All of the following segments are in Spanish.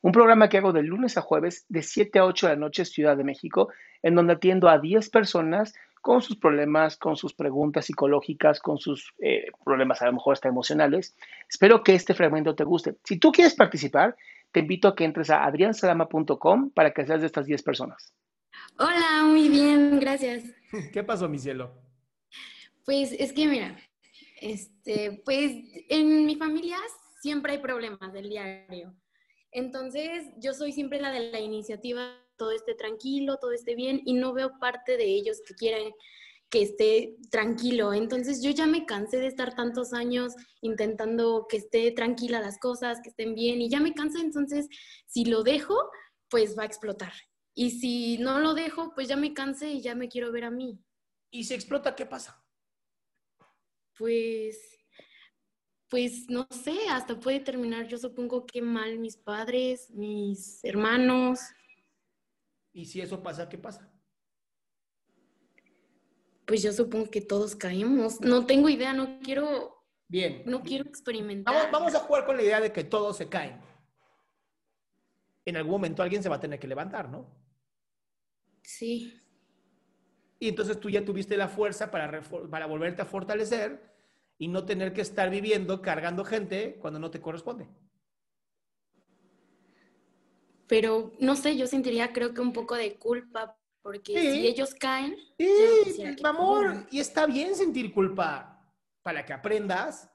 un programa que hago de lunes a jueves de 7 a 8 de la noche Ciudad de México, en donde atiendo a 10 personas con sus problemas, con sus preguntas psicológicas, con sus eh, problemas a lo mejor hasta emocionales. Espero que este fragmento te guste. Si tú quieres participar, te invito a que entres a adriansalama.com para que seas de estas 10 personas. Hola, muy bien, gracias. ¿Qué pasó, mi cielo? Pues es que mira, este, pues en mi familia siempre hay problemas del diario. Entonces, yo soy siempre la de la iniciativa, todo esté tranquilo, todo esté bien, y no veo parte de ellos que quieran que esté tranquilo. Entonces, yo ya me cansé de estar tantos años intentando que esté tranquila las cosas, que estén bien, y ya me cansé. Entonces, si lo dejo, pues va a explotar. Y si no lo dejo, pues ya me cansé y ya me quiero ver a mí. ¿Y si explota, qué pasa? Pues pues no sé, hasta puede terminar, yo supongo que mal mis padres, mis hermanos. ¿Y si eso pasa, qué pasa? Pues yo supongo que todos caemos. No tengo idea, no quiero. Bien. No quiero experimentar. Vamos, vamos a jugar con la idea de que todos se caen. En algún momento alguien se va a tener que levantar, ¿no? Sí. Y entonces tú ya tuviste la fuerza para, para volverte a fortalecer y no tener que estar viviendo cargando gente cuando no te corresponde. Pero no sé, yo sentiría creo que un poco de culpa porque si ellos caen, sí, amor, y está bien sentir culpa para que aprendas,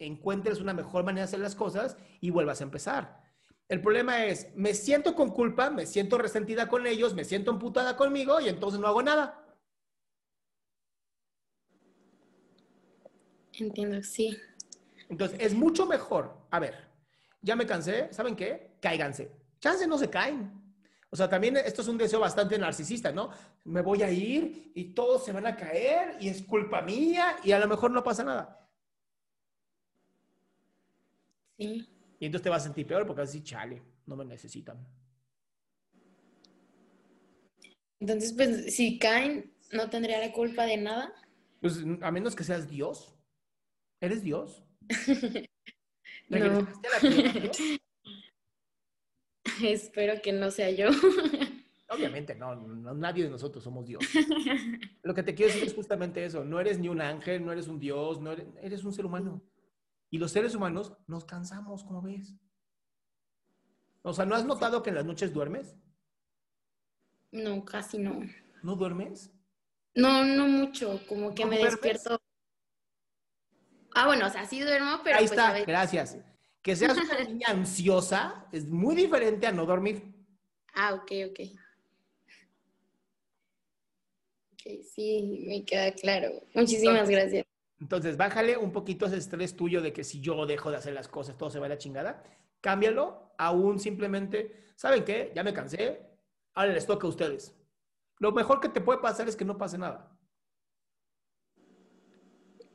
encuentres una mejor manera de hacer las cosas y vuelvas a empezar. El problema es, me siento con culpa, me siento resentida con ellos, me siento emputada conmigo y entonces no hago nada. Entiendo, sí. Entonces, es mucho mejor. A ver, ya me cansé, ¿saben qué? Cáiganse. Chance no se caen. O sea, también esto es un deseo bastante narcisista, ¿no? Me voy a ir y todos se van a caer y es culpa mía y a lo mejor no pasa nada. Sí. Y entonces te vas a sentir peor porque vas a decir, chale, no me necesitan. Entonces, pues, si caen, no tendría la culpa de nada. Pues, a menos que seas Dios. ¿Eres Dios? no. Espero que no sea yo. Obviamente, no, nadie de nosotros somos Dios. Lo que te quiero decir es justamente eso. No eres ni un ángel, no eres un Dios, no eres, eres un ser humano. Y los seres humanos nos cansamos, como ves. O sea, ¿no has notado que en las noches duermes? No, casi no. ¿No duermes? No, no mucho. Como que me despierto Ah, bueno, o sea, sí duermo, pero. Ahí pues, está, gracias. Que seas una niña ansiosa es muy diferente a no dormir. Ah, ok, ok. Ok, sí, me queda claro. Muchísimas gracias. Entonces, bájale un poquito ese estrés tuyo de que si yo dejo de hacer las cosas, todo se va a la chingada. Cámbialo a un simplemente, ¿saben qué? Ya me cansé, ahora les toca a ustedes. Lo mejor que te puede pasar es que no pase nada.